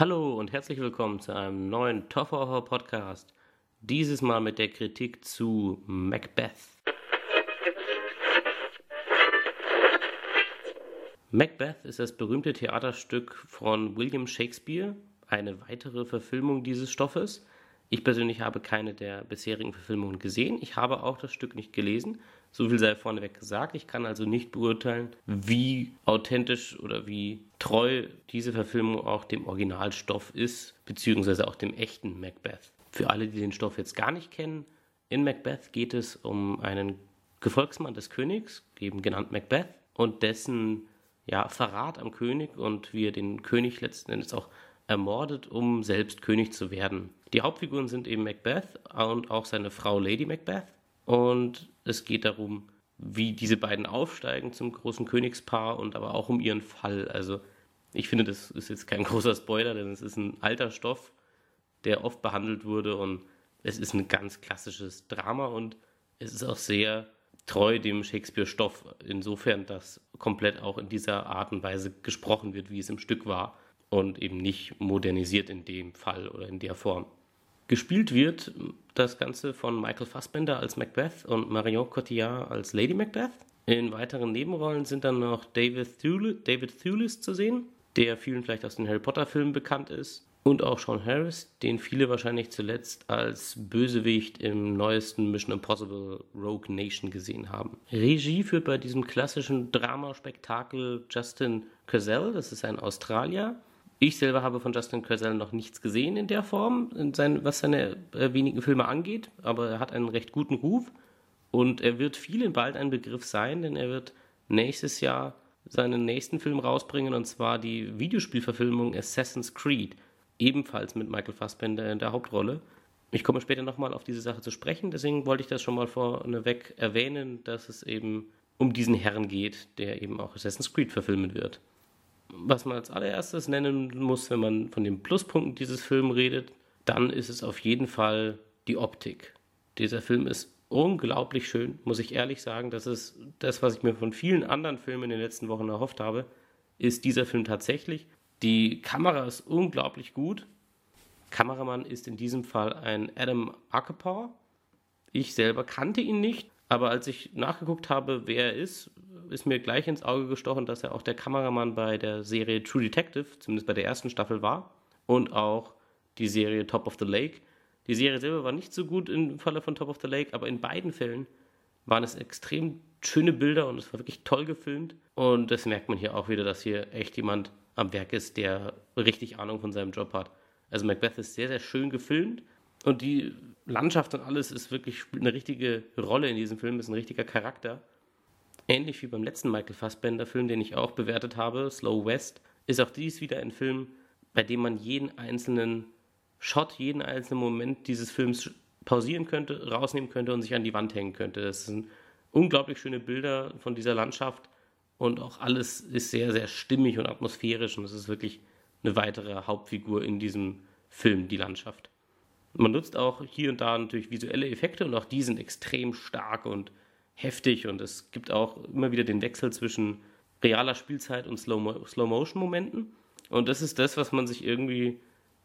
Hallo und herzlich willkommen zu einem neuen Tough Horror Podcast. Dieses Mal mit der Kritik zu Macbeth. Macbeth ist das berühmte Theaterstück von William Shakespeare, eine weitere Verfilmung dieses Stoffes. Ich persönlich habe keine der bisherigen Verfilmungen gesehen. Ich habe auch das Stück nicht gelesen. So viel sei vorneweg gesagt. Ich kann also nicht beurteilen, wie authentisch oder wie treu diese Verfilmung auch dem Originalstoff ist, beziehungsweise auch dem echten Macbeth. Für alle, die den Stoff jetzt gar nicht kennen, in Macbeth geht es um einen Gefolgsmann des Königs, eben genannt Macbeth, und dessen ja, Verrat am König und wie er den König letzten Endes auch ermordet, um selbst König zu werden. Die Hauptfiguren sind eben Macbeth und auch seine Frau Lady Macbeth. Und es geht darum, wie diese beiden aufsteigen zum großen Königspaar und aber auch um ihren Fall. Also ich finde, das ist jetzt kein großer Spoiler, denn es ist ein alter Stoff, der oft behandelt wurde und es ist ein ganz klassisches Drama und es ist auch sehr treu dem Shakespeare-Stoff, insofern, dass komplett auch in dieser Art und Weise gesprochen wird, wie es im Stück war und eben nicht modernisiert in dem Fall oder in der Form. Gespielt wird das Ganze von Michael Fassbender als Macbeth und Marion Cotillard als Lady Macbeth. In weiteren Nebenrollen sind dann noch David Thewlis, David Thewlis zu sehen, der vielen vielleicht aus den Harry Potter Filmen bekannt ist. Und auch Sean Harris, den viele wahrscheinlich zuletzt als Bösewicht im neuesten Mission Impossible Rogue Nation gesehen haben. Regie führt bei diesem klassischen Dramaspektakel Justin Cazell, das ist ein Australier, ich selber habe von Justin Curzel noch nichts gesehen in der Form, in sein, was seine äh, wenigen Filme angeht, aber er hat einen recht guten Ruf und er wird vielen bald ein Begriff sein, denn er wird nächstes Jahr seinen nächsten Film rausbringen und zwar die Videospielverfilmung Assassin's Creed, ebenfalls mit Michael Fassbender in der Hauptrolle. Ich komme später nochmal auf diese Sache zu sprechen, deswegen wollte ich das schon mal vorneweg erwähnen, dass es eben um diesen Herrn geht, der eben auch Assassin's Creed verfilmen wird was man als allererstes nennen muss, wenn man von den Pluspunkten dieses Films redet, dann ist es auf jeden Fall die Optik. Dieser Film ist unglaublich schön, muss ich ehrlich sagen. Das ist das, was ich mir von vielen anderen Filmen in den letzten Wochen erhofft habe, ist dieser Film tatsächlich. Die Kamera ist unglaublich gut. Kameramann ist in diesem Fall ein Adam Ackepaw. Ich selber kannte ihn nicht, aber als ich nachgeguckt habe, wer er ist, ist mir gleich ins Auge gestochen, dass er auch der Kameramann bei der Serie True Detective, zumindest bei der ersten Staffel war, und auch die Serie Top of the Lake. Die Serie selber war nicht so gut im Falle von Top of the Lake, aber in beiden Fällen waren es extrem schöne Bilder und es war wirklich toll gefilmt. Und das merkt man hier auch wieder, dass hier echt jemand am Werk ist, der richtig Ahnung von seinem Job hat. Also Macbeth ist sehr, sehr schön gefilmt und die Landschaft und alles ist wirklich eine richtige Rolle in diesem Film, ist ein richtiger Charakter. Ähnlich wie beim letzten Michael Fassbender-Film, den ich auch bewertet habe, Slow West, ist auch dies wieder ein Film, bei dem man jeden einzelnen Shot, jeden einzelnen Moment dieses Films pausieren könnte, rausnehmen könnte und sich an die Wand hängen könnte. Das sind unglaublich schöne Bilder von dieser Landschaft und auch alles ist sehr, sehr stimmig und atmosphärisch und es ist wirklich eine weitere Hauptfigur in diesem Film, die Landschaft. Man nutzt auch hier und da natürlich visuelle Effekte und auch die sind extrem stark und heftig und es gibt auch immer wieder den Wechsel zwischen realer Spielzeit und Slow-Motion-Momenten. Und das ist das, was man sich irgendwie,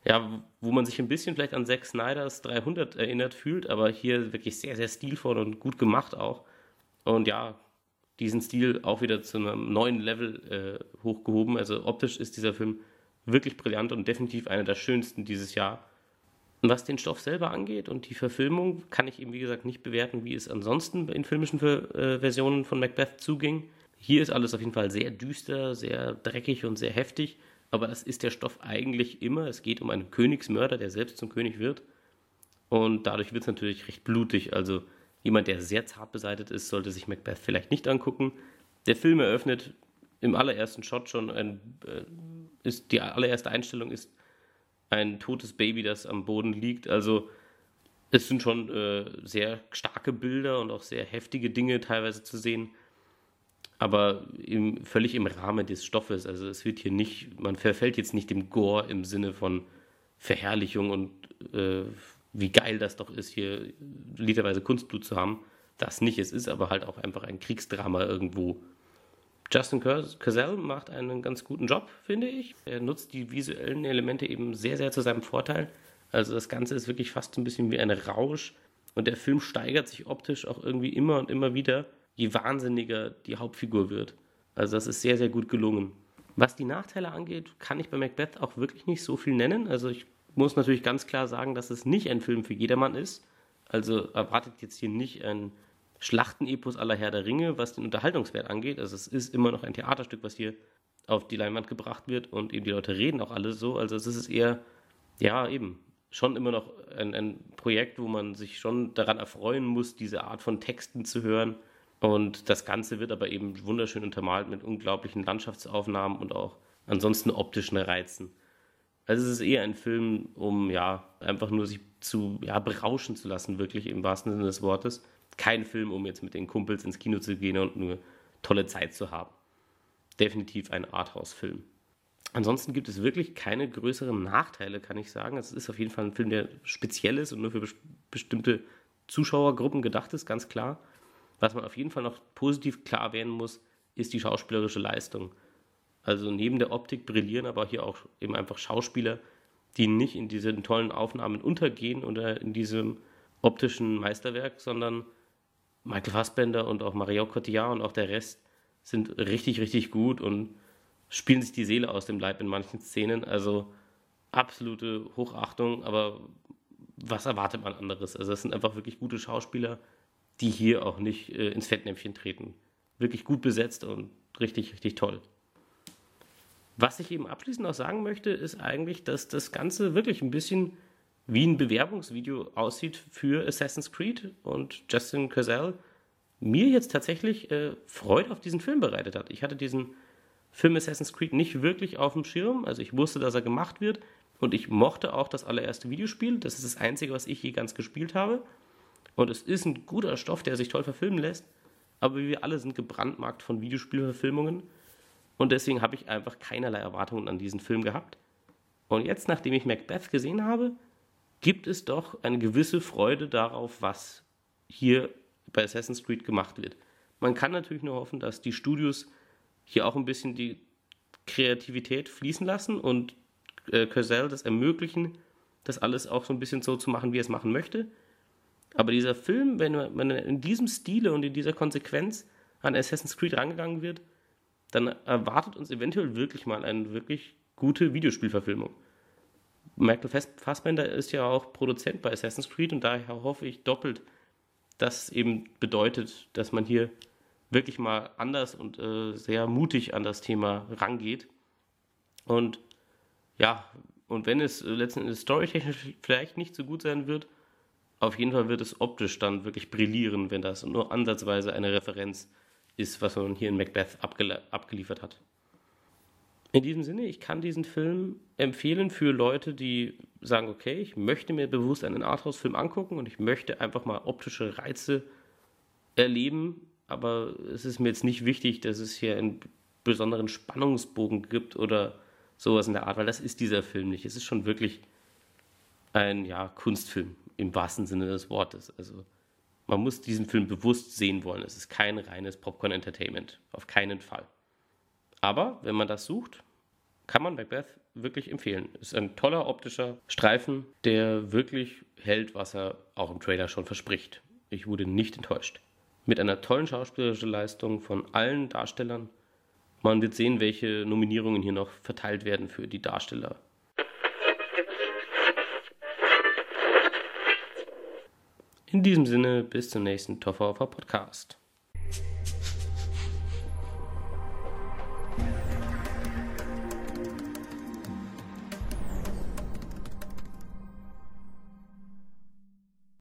ja, wo man sich ein bisschen vielleicht an Zack Snyders 300 erinnert fühlt, aber hier wirklich sehr, sehr stilvoll und gut gemacht auch. Und ja, diesen Stil auch wieder zu einem neuen Level äh, hochgehoben. Also optisch ist dieser Film wirklich brillant und definitiv einer der schönsten dieses Jahr. Was den Stoff selber angeht und die Verfilmung, kann ich eben, wie gesagt, nicht bewerten, wie es ansonsten in filmischen äh, Versionen von Macbeth zuging. Hier ist alles auf jeden Fall sehr düster, sehr dreckig und sehr heftig, aber das ist der Stoff eigentlich immer. Es geht um einen Königsmörder, der selbst zum König wird. Und dadurch wird es natürlich recht blutig. Also jemand, der sehr zart beseitigt ist, sollte sich Macbeth vielleicht nicht angucken. Der Film eröffnet im allerersten Shot schon ein, äh, ist die allererste Einstellung ist ein totes Baby, das am Boden liegt. Also es sind schon äh, sehr starke Bilder und auch sehr heftige Dinge teilweise zu sehen. Aber im, völlig im Rahmen des Stoffes. Also es wird hier nicht, man verfällt jetzt nicht dem Gore im Sinne von Verherrlichung und äh, wie geil das doch ist, hier literweise Kunstblut zu haben. Das nicht. Es ist aber halt auch einfach ein Kriegsdrama irgendwo. Justin Cazell macht einen ganz guten Job, finde ich. Er nutzt die visuellen Elemente eben sehr, sehr zu seinem Vorteil. Also das Ganze ist wirklich fast ein bisschen wie ein Rausch. Und der Film steigert sich optisch auch irgendwie immer und immer wieder, je wahnsinniger die Hauptfigur wird. Also das ist sehr, sehr gut gelungen. Was die Nachteile angeht, kann ich bei Macbeth auch wirklich nicht so viel nennen. Also ich muss natürlich ganz klar sagen, dass es nicht ein Film für jedermann ist. Also erwartet jetzt hier nicht ein Schlachtenepos aller Herr der Ringe, was den Unterhaltungswert angeht. Also es ist immer noch ein Theaterstück, was hier auf die Leinwand gebracht wird und eben die Leute reden auch alle so. Also es ist eher, ja, eben schon immer noch ein, ein Projekt, wo man sich schon daran erfreuen muss, diese Art von Texten zu hören. Und das Ganze wird aber eben wunderschön untermalt mit unglaublichen Landschaftsaufnahmen und auch ansonsten optischen Reizen. Also es ist eher ein Film, um ja einfach nur sich zu ja, berauschen zu lassen, wirklich im wahrsten Sinne des Wortes. Kein Film, um jetzt mit den Kumpels ins Kino zu gehen und nur tolle Zeit zu haben. Definitiv ein Arthouse-Film. Ansonsten gibt es wirklich keine größeren Nachteile, kann ich sagen. Es ist auf jeden Fall ein Film, der speziell ist und nur für bestimmte Zuschauergruppen gedacht ist, ganz klar. Was man auf jeden Fall noch positiv klar erwähnen muss, ist die schauspielerische Leistung. Also neben der Optik brillieren aber hier auch eben einfach Schauspieler, die nicht in diesen tollen Aufnahmen untergehen oder in diesem optischen Meisterwerk, sondern Michael Fassbender und auch Mario Cotillard und auch der Rest sind richtig, richtig gut und spielen sich die Seele aus dem Leib in manchen Szenen. Also absolute Hochachtung, aber was erwartet man anderes? Also es sind einfach wirklich gute Schauspieler, die hier auch nicht äh, ins Fettnäpfchen treten. Wirklich gut besetzt und richtig, richtig toll. Was ich eben abschließend noch sagen möchte, ist eigentlich, dass das Ganze wirklich ein bisschen wie ein Bewerbungsvideo aussieht für Assassin's Creed und Justin Cazell mir jetzt tatsächlich äh, Freude auf diesen Film bereitet hat. Ich hatte diesen Film Assassin's Creed nicht wirklich auf dem Schirm, also ich wusste, dass er gemacht wird und ich mochte auch das allererste Videospiel. Das ist das einzige, was ich je ganz gespielt habe. Und es ist ein guter Stoff, der sich toll verfilmen lässt, aber wir alle sind gebrandmarkt von Videospielverfilmungen und deswegen habe ich einfach keinerlei Erwartungen an diesen Film gehabt. Und jetzt, nachdem ich Macbeth gesehen habe, gibt es doch eine gewisse Freude darauf, was hier bei Assassin's Creed gemacht wird. Man kann natürlich nur hoffen, dass die Studios hier auch ein bisschen die Kreativität fließen lassen und äh, Cazell das ermöglichen, das alles auch so ein bisschen so zu machen, wie er es machen möchte. Aber dieser Film, wenn man in diesem Stile und in dieser Konsequenz an Assassin's Creed rangegangen wird, dann erwartet uns eventuell wirklich mal eine wirklich gute Videospielverfilmung. Michael Fassbender ist ja auch Produzent bei Assassin's Creed und daher hoffe ich doppelt, dass eben bedeutet, dass man hier wirklich mal anders und äh, sehr mutig an das Thema rangeht. Und ja, und wenn es letzten Endes storytechnisch vielleicht nicht so gut sein wird, auf jeden Fall wird es optisch dann wirklich brillieren, wenn das nur ansatzweise eine Referenz ist was man hier in Macbeth abge abgeliefert hat. In diesem Sinne, ich kann diesen Film empfehlen für Leute, die sagen, okay, ich möchte mir bewusst einen Arthouse-Film angucken und ich möchte einfach mal optische Reize erleben, aber es ist mir jetzt nicht wichtig, dass es hier einen besonderen Spannungsbogen gibt oder sowas in der Art, weil das ist dieser Film nicht. Es ist schon wirklich ein ja, Kunstfilm im wahrsten Sinne des Wortes. Also man muss diesen Film bewusst sehen wollen. Es ist kein reines Popcorn-Entertainment. Auf keinen Fall. Aber wenn man das sucht, kann man Macbeth wirklich empfehlen. Es ist ein toller optischer Streifen, der wirklich hält, was er auch im Trailer schon verspricht. Ich wurde nicht enttäuscht. Mit einer tollen schauspielerischen Leistung von allen Darstellern. Man wird sehen, welche Nominierungen hier noch verteilt werden für die Darsteller In diesem Sinne, bis zum nächsten Toffer Podcast.